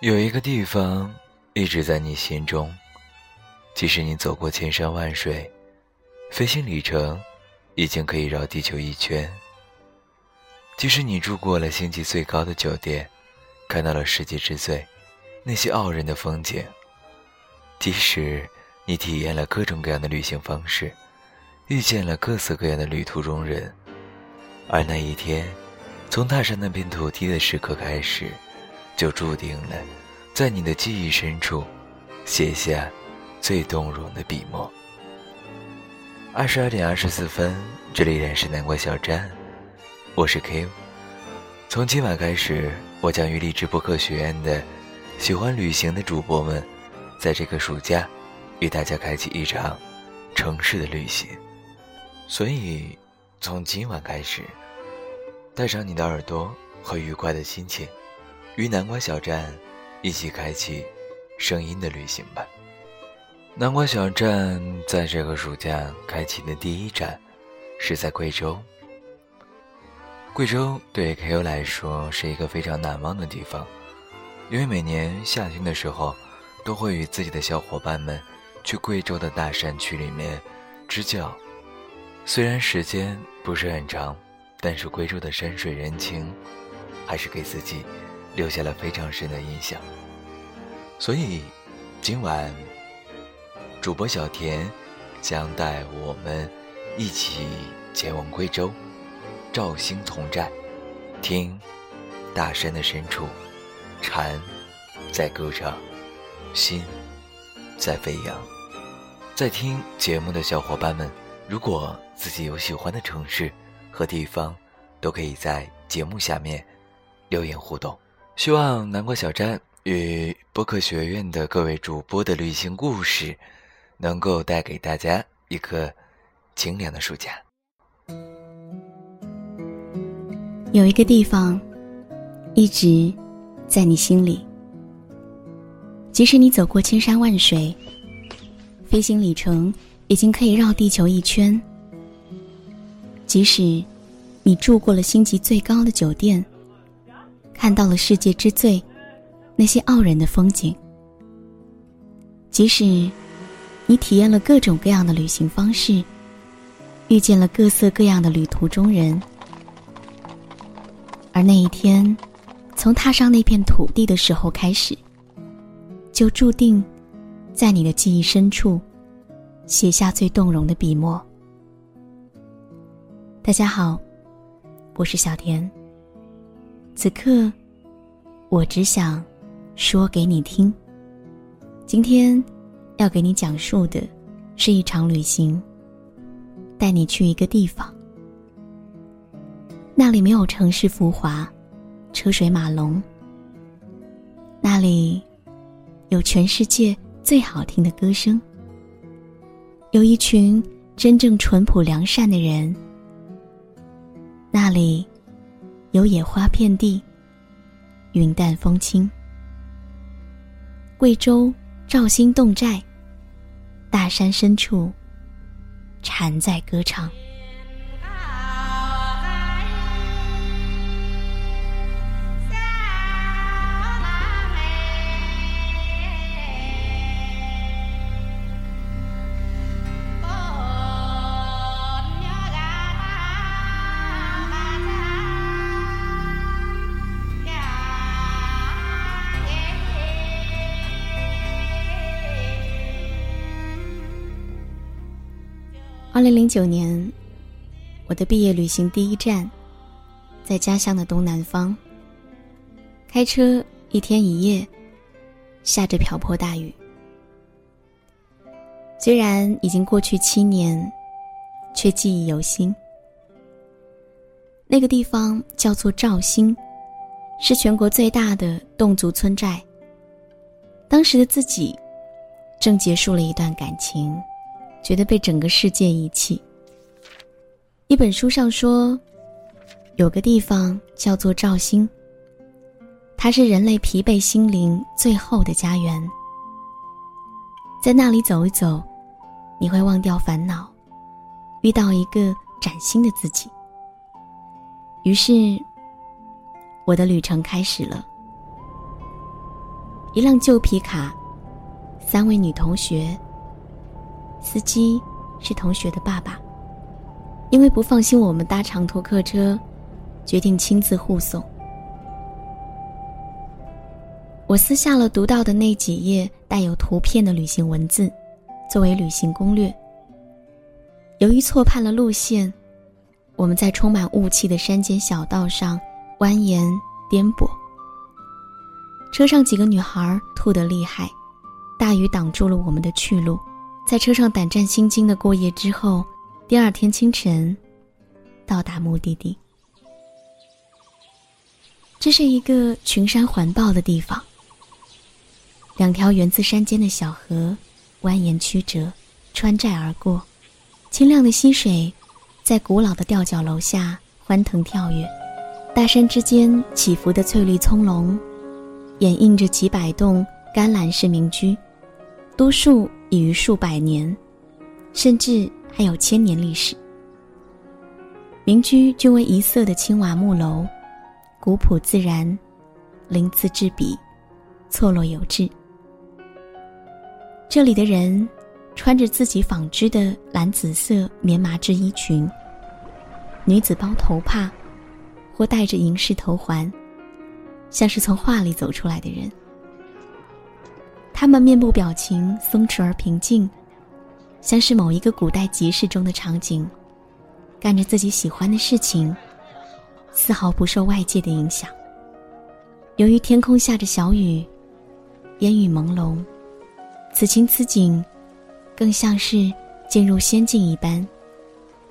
有一个地方一直在你心中，即使你走过千山万水，飞行里程已经可以绕地球一圈；即使你住过了星级最高的酒店，看到了世界之最那些傲人的风景；即使你体验了各种各样的旅行方式，遇见了各色各样的旅途中人，而那一天。从踏上那片土地的时刻开始，就注定了，在你的记忆深处，写下最动容的笔墨。二十二点二十四分，这里仍是南瓜小站，我是 K。从今晚开始，我将与励志播客学院的喜欢旅行的主播们，在这个暑假，与大家开启一场城市的旅行。所以，从今晚开始。带上你的耳朵和愉快的心情，与南瓜小站一起开启声音的旅行吧。南瓜小站在这个暑假开启的第一站是在贵州。贵州对 K.O 来说是一个非常难忘的地方，因为每年夏天的时候都会与自己的小伙伴们去贵州的大山区里面支教，虽然时间不是很长。但是贵州的山水人情，还是给自己留下了非常深的印象。所以，今晚主播小田将带我们一起前往贵州肇兴丛寨，听大山的深处，蝉在歌唱，心在飞扬。在听节目的小伙伴们，如果自己有喜欢的城市，和地方，都可以在节目下面留言互动。希望南瓜小站与播客学院的各位主播的旅行故事，能够带给大家一个清凉的暑假。有一个地方，一直在你心里，即使你走过千山万水，飞行里程已经可以绕地球一圈。即使你住过了星级最高的酒店，看到了世界之最那些傲人的风景；即使你体验了各种各样的旅行方式，遇见了各色各样的旅途中人，而那一天从踏上那片土地的时候开始，就注定在你的记忆深处写下最动容的笔墨。大家好，我是小田。此刻，我只想说给你听。今天要给你讲述的是一场旅行，带你去一个地方。那里没有城市浮华，车水马龙。那里有全世界最好听的歌声，有一群真正淳朴良善的人。那里，有野花遍地，云淡风轻。贵州肇兴侗寨，大山深处，蝉在歌唱。二零零九年，我的毕业旅行第一站，在家乡的东南方。开车一天一夜，下着瓢泼大雨。虽然已经过去七年，却记忆犹新。那个地方叫做肇兴，是全国最大的侗族村寨。当时的自己，正结束了一段感情。觉得被整个世界遗弃。一本书上说，有个地方叫做肇兴，它是人类疲惫心灵最后的家园。在那里走一走，你会忘掉烦恼，遇到一个崭新的自己。于是，我的旅程开始了。一辆旧皮卡，三位女同学。司机是同学的爸爸，因为不放心我们搭长途客车，决定亲自护送。我撕下了读到的那几页带有图片的旅行文字，作为旅行攻略。由于错判了路线，我们在充满雾气的山间小道上蜿蜒颠簸。车上几个女孩吐得厉害，大雨挡住了我们的去路。在车上胆战心惊的过夜之后，第二天清晨，到达目的地。这是一个群山环抱的地方。两条源自山间的小河，蜿蜒曲折，穿寨而过。清亮的溪水，在古老的吊脚楼下欢腾跳跃。大山之间起伏的翠绿葱茏，掩映着几百栋甘蓝式民居，多数已逾数百年，甚至还有千年历史。民居均为一色的青瓦木楼，古朴自然，鳞次栉比，错落有致。这里的人穿着自己纺织的蓝紫色棉麻制衣裙，女子包头帕，或戴着银饰头环，像是从画里走出来的人。他们面部表情松弛而平静，像是某一个古代集市中的场景，干着自己喜欢的事情，丝毫不受外界的影响。由于天空下着小雨，烟雨朦胧。此情此景，更像是进入仙境一般。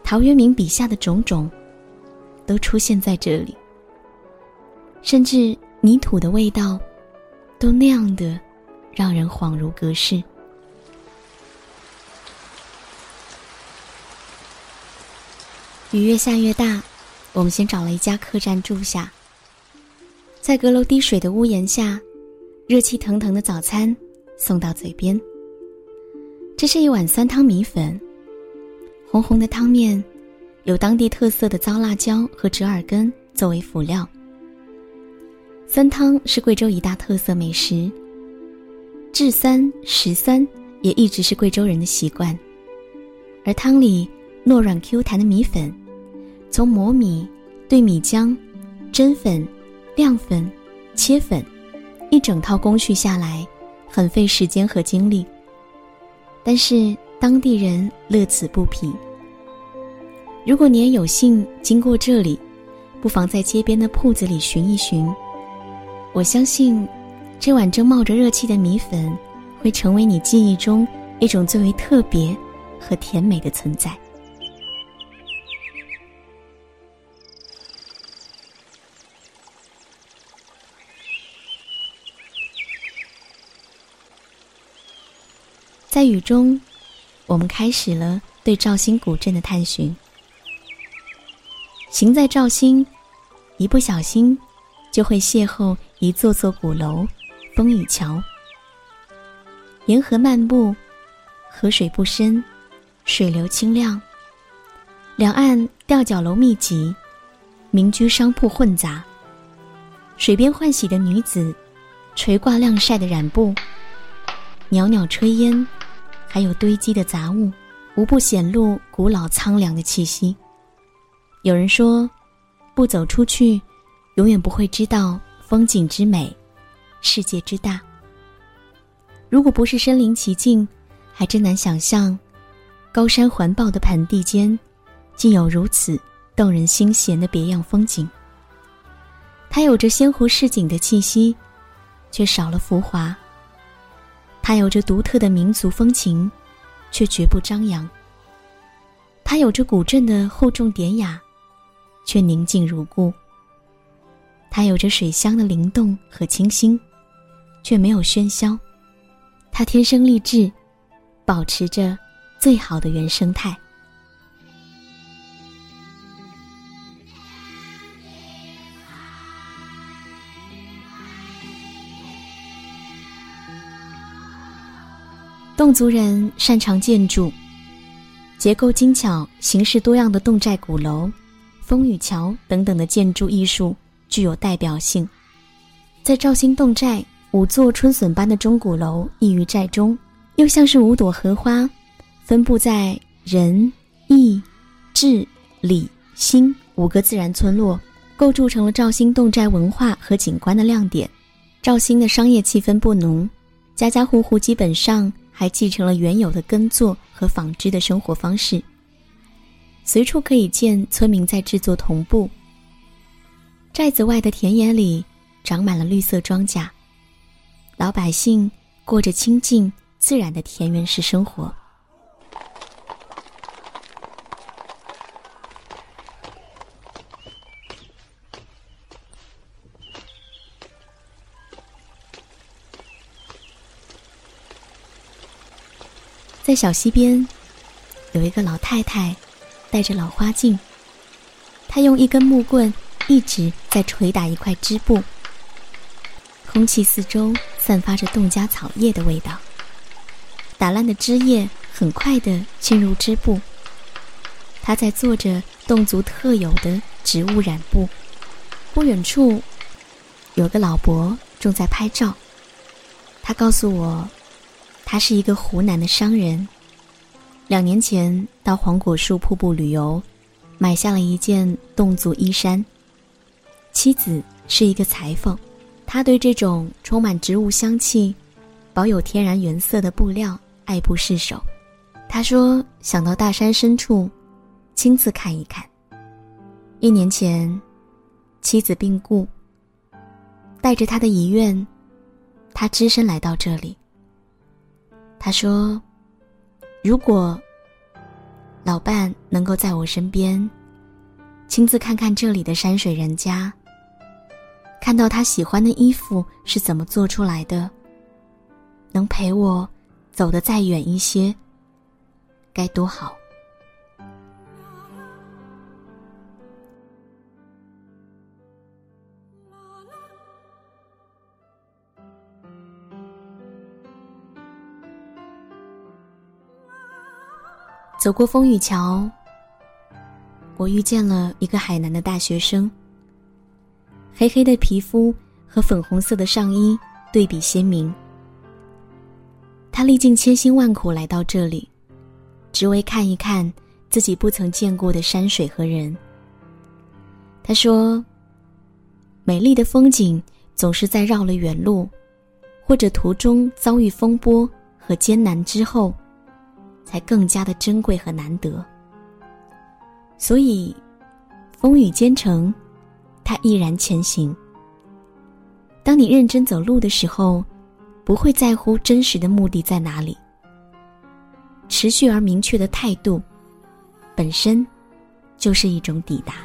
陶渊明笔下的种种，都出现在这里。甚至泥土的味道，都那样的让人恍如隔世。雨越下越大，我们先找了一家客栈住下。在阁楼滴水的屋檐下，热气腾腾的早餐。送到嘴边。这是一碗酸汤米粉，红红的汤面，有当地特色的糟辣椒和折耳根作为辅料。酸汤是贵州一大特色美食，制酸食酸也一直是贵州人的习惯。而汤里糯软 Q 弹的米粉，从磨米、兑米浆、蒸粉、晾粉、切粉，一整套工序下来。很费时间和精力，但是当地人乐此不疲。如果你也有幸经过这里，不妨在街边的铺子里寻一寻。我相信，这碗正冒着热气的米粉，会成为你记忆中一种最为特别和甜美的存在。在雨中，我们开始了对肇兴古镇的探寻。行在肇兴，一不小心就会邂逅一座座鼓楼、风雨桥。沿河漫步，河水不深，水流清亮。两岸吊脚楼密集，民居商铺混杂。水边换洗的女子，垂挂晾晒的染布，袅袅炊烟。还有堆积的杂物，无不显露古老苍凉的气息。有人说，不走出去，永远不会知道风景之美，世界之大。如果不是身临其境，还真难想象，高山环抱的盆地间，竟有如此动人心弦的别样风景。它有着仙湖市井的气息，却少了浮华。它有着独特的民族风情，却绝不张扬。它有着古镇的厚重典雅，却宁静如故。它有着水乡的灵动和清新，却没有喧嚣。他天生丽质，保持着最好的原生态。侗族人擅长建筑，结构精巧、形式多样的侗寨鼓楼、风雨桥等等的建筑艺术具有代表性。在肇兴侗寨五座春笋般的钟鼓楼屹于寨中，又像是五朵荷花，分布在仁、义、智、礼、心五个自然村落，构筑成了肇兴侗寨文化和景观的亮点。肇兴的商业气氛不浓，家家户户基本上还继承了原有的耕作和纺织的生活方式。随处可以见村民在制作铜布。寨子外的田野里长满了绿色庄稼，老百姓过着清静自然的田园式生活。在小溪边，有一个老太太。戴着老花镜，她用一根木棍一直在捶打一块织布。空气四周散发着冻家草叶的味道，打烂的枝叶很快的进入织布。他在做着侗族特有的植物染布。不远处，有个老伯正在拍照。他告诉我，他是一个湖南的商人。两年前到黄果树瀑布旅游，买下了一件侗族衣衫。妻子是一个裁缝，他对这种充满植物香气、保有天然原色的布料爱不释手。他说想到大山深处，亲自看一看。一年前，妻子病故，带着他的遗愿，他只身来到这里。他说。如果老伴能够在我身边，亲自看看这里的山水人家，看到他喜欢的衣服是怎么做出来的，能陪我走得再远一些，该多好。走过风雨桥，我遇见了一个海南的大学生。黑黑的皮肤和粉红色的上衣对比鲜明。他历尽千辛万苦来到这里，只为看一看自己不曾见过的山水和人。他说：“美丽的风景总是在绕了远路，或者途中遭遇风波和艰难之后。”才更加的珍贵和难得。所以，风雨兼程，他毅然前行。当你认真走路的时候，不会在乎真实的目的在哪里。持续而明确的态度，本身就是一种抵达。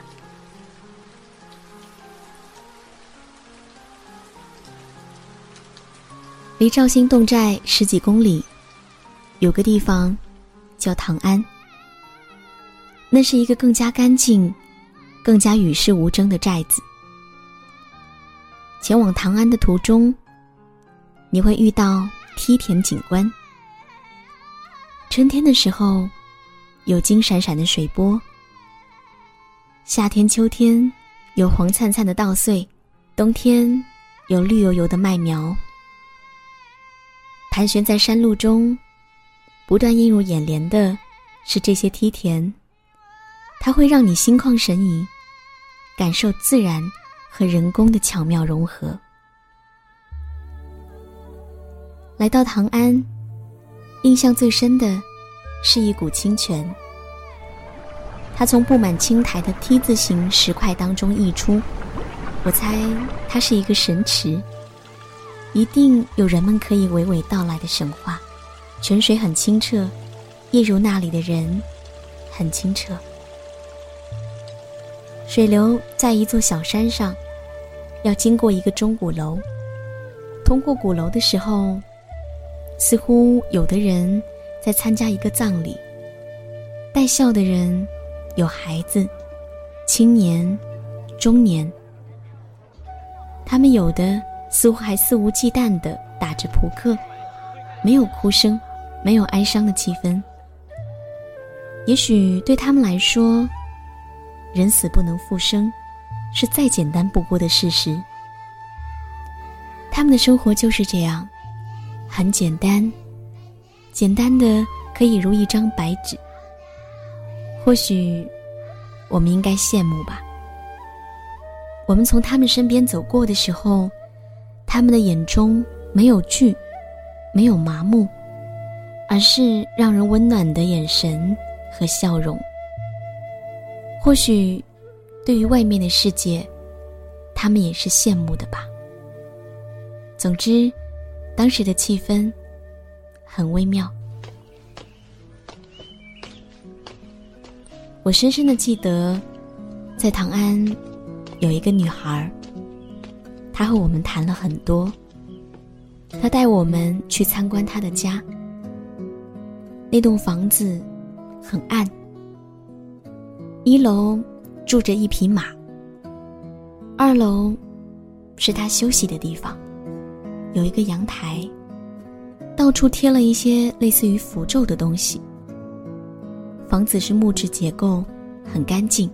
离肇兴侗寨十几公里，有个地方。叫唐安，那是一个更加干净、更加与世无争的寨子。前往唐安的途中，你会遇到梯田景观。春天的时候，有金闪闪的水波；夏天、秋天有黄灿灿的稻穗；冬天有绿油油的麦苗。盘旋在山路中。不断映入眼帘的，是这些梯田，它会让你心旷神怡，感受自然和人工的巧妙融合。来到唐安，印象最深的是一股清泉，它从布满青苔的 T 字形石块当中溢出，我猜它是一个神池，一定有人们可以娓娓道来的神话。泉水很清澈，一如那里的人很清澈。水流在一座小山上，要经过一个钟鼓楼。通过鼓楼的时候，似乎有的人在参加一个葬礼。带笑的人有孩子、青年、中年，他们有的似乎还肆无忌惮地打着扑克，没有哭声。没有哀伤的气氛。也许对他们来说，人死不能复生，是再简单不过的事实。他们的生活就是这样，很简单，简单的可以如一张白纸。或许，我们应该羡慕吧。我们从他们身边走过的时候，他们的眼中没有惧，没有麻木，而是让人温暖的眼神和笑容。或许，对于外面的世界，他们也是羡慕的吧。总之，当时的气氛很微妙。我深深的记得，在唐安有一个女孩她和我们谈了很多。她带我们去参观她的家，那栋房子很暗。一楼住着一匹马，二楼是他休息的地方，有一个阳台，到处贴了一些类似于符咒的东西。房子是木质结构，很干净。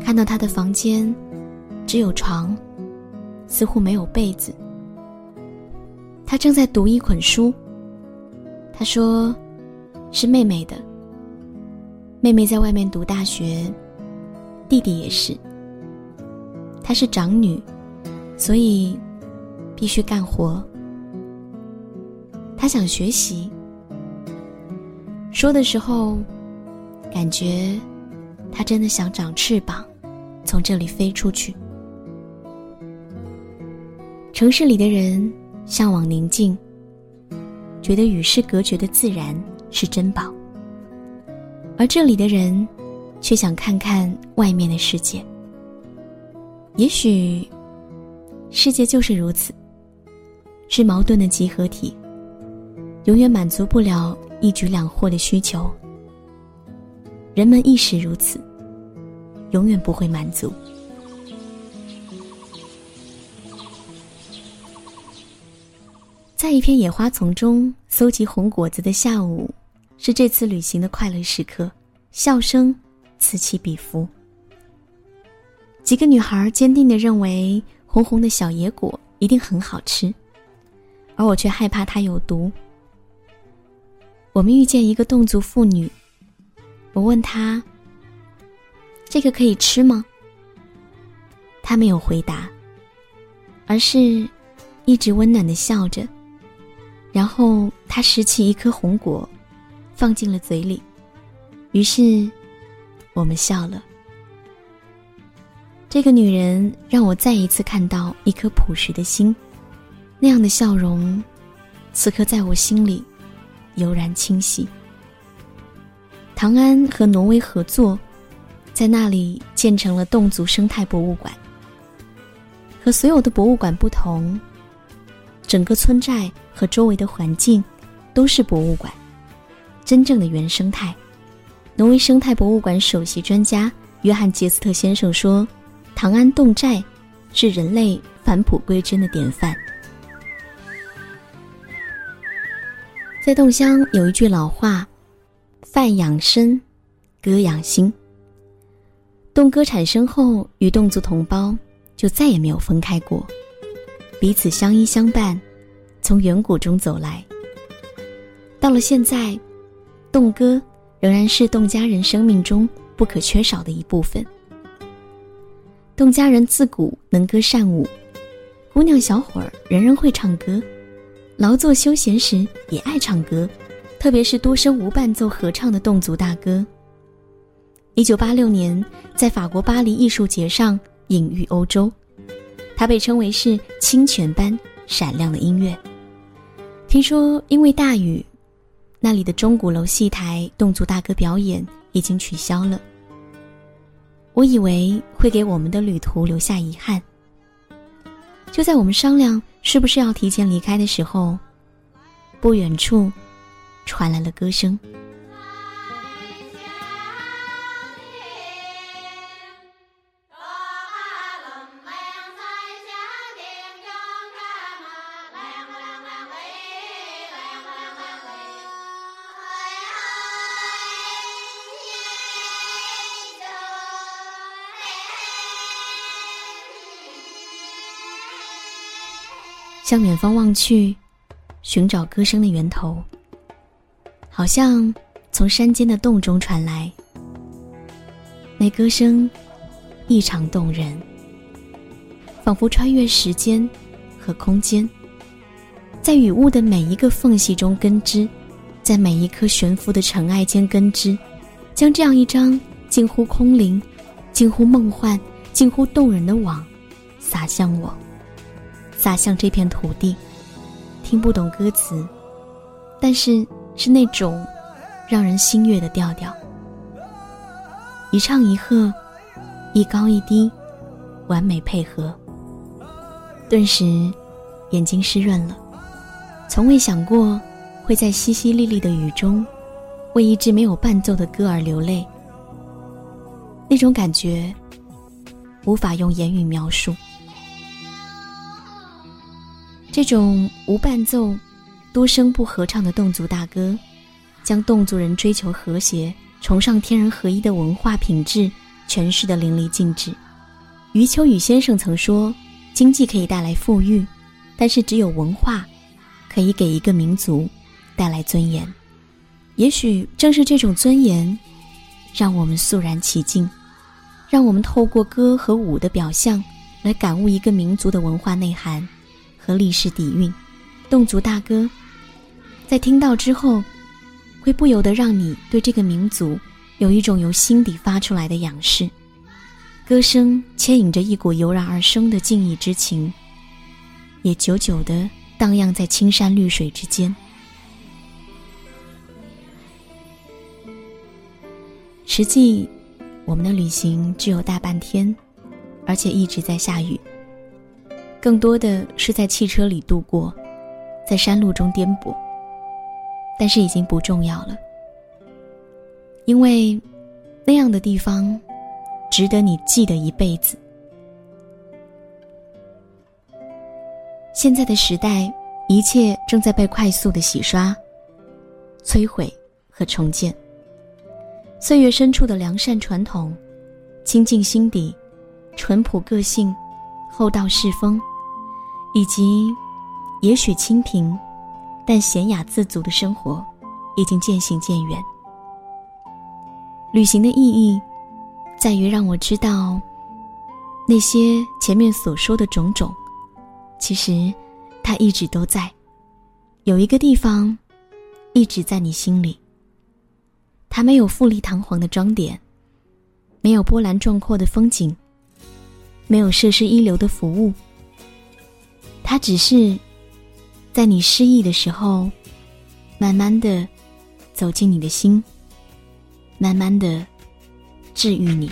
看到他的房间，只有床，似乎没有被子。他正在读一捆书。他说：“是妹妹的。妹妹在外面读大学，弟弟也是。她是长女，所以必须干活。她想学习。”说的时候，感觉她真的想长翅膀，从这里飞出去。城市里的人向往宁静，觉得与世隔绝的自然是珍宝，而这里的人却想看看外面的世界。也许，世界就是如此，是矛盾的集合体，永远满足不了。一举两获的需求，人们亦是如此，永远不会满足。在一片野花丛中搜集红果子的下午，是这次旅行的快乐时刻，笑声此起彼伏。几个女孩坚定的认为红红的小野果一定很好吃，而我却害怕它有毒。我们遇见一个侗族妇女，我问她：“这个可以吃吗？”她没有回答，而是一直温暖的笑着。然后她拾起一颗红果，放进了嘴里。于是，我们笑了。这个女人让我再一次看到一颗朴实的心，那样的笑容，此刻在我心里。悠然清晰。唐安和挪威合作，在那里建成了侗族生态博物馆。和所有的博物馆不同，整个村寨和周围的环境都是博物馆，真正的原生态。挪威生态博物馆首席专家约翰杰斯特先生说：“唐安侗寨是人类返璞归真的典范。”在侗乡有一句老话：“饭养身，歌养心。”侗歌产生后，与侗族同胞就再也没有分开过，彼此相依相伴，从远古中走来。到了现在，侗歌仍然是侗家人生命中不可缺少的一部分。侗家人自古能歌善舞，姑娘小伙儿人人会唱歌。劳作休闲时也爱唱歌，特别是多声无伴奏合唱的侗族大歌。一九八六年，在法国巴黎艺术节上隐喻欧洲，它被称为是清泉般闪亮的音乐。听说因为大雨，那里的钟鼓楼戏台侗族大歌表演已经取消了。我以为会给我们的旅途留下遗憾。就在我们商量。是不是要提前离开的时候，不远处传来了歌声。向远方望去，寻找歌声的源头，好像从山间的洞中传来。那歌声异常动人，仿佛穿越时间和空间，在雨雾的每一个缝隙中根织，在每一颗悬浮的尘埃间根织，将这样一张近乎空灵、近乎梦幻、近乎动人的网撒向我。洒向这片土地，听不懂歌词，但是是那种让人心悦的调调。一唱一和，一高一低，完美配合。顿时，眼睛湿润了。从未想过会在淅淅沥沥的雨中，为一支没有伴奏的歌而流泪。那种感觉，无法用言语描述。这种无伴奏、多声部合唱的侗族大歌，将侗族人追求和谐、崇尚天人合一的文化品质诠释得淋漓尽致。余秋雨先生曾说：“经济可以带来富裕，但是只有文化，可以给一个民族带来尊严。也许正是这种尊严，让我们肃然起敬，让我们透过歌和舞的表象，来感悟一个民族的文化内涵。”和历史底蕴，侗族大歌，在听到之后，会不由得让你对这个民族有一种由心底发出来的仰视。歌声牵引着一股油然而生的敬意之情，也久久的荡漾在青山绿水之间。实际，我们的旅行只有大半天，而且一直在下雨。更多的是在汽车里度过，在山路中颠簸。但是已经不重要了，因为那样的地方，值得你记得一辈子。现在的时代，一切正在被快速的洗刷、摧毁和重建。岁月深处的良善传统，清净心底、淳朴个性、厚道世风。以及，也许清贫，但娴雅自足的生活，已经渐行渐远。旅行的意义，在于让我知道，那些前面所说的种种，其实，它一直都在。有一个地方，一直在你心里。它没有富丽堂皇的装点，没有波澜壮阔的风景，没有设施一流的服务。它只是在你失意的时候，慢慢的走进你的心，慢慢的治愈你。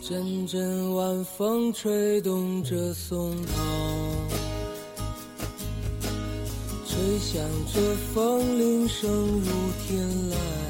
阵阵晚风吹动着松涛，吹响着风铃声如天籁。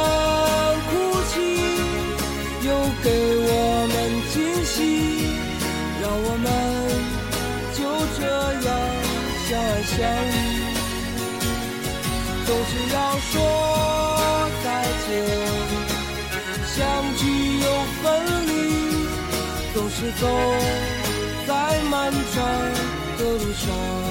总是要说再见，相聚又分离，总是走在漫长的路上。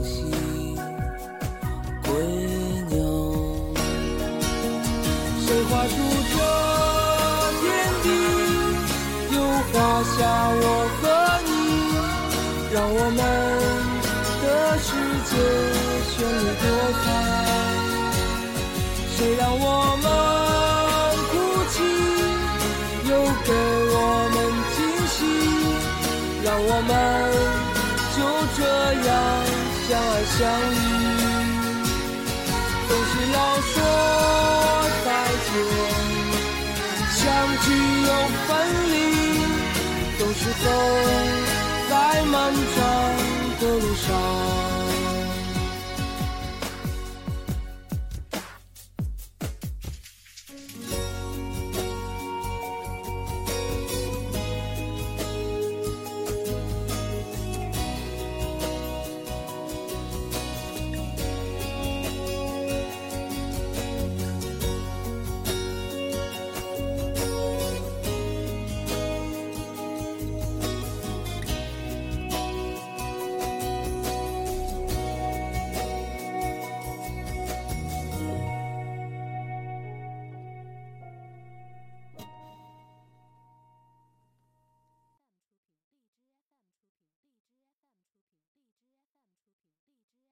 相遇。总是要说再见，相聚又分离，总是走在漫长的路上。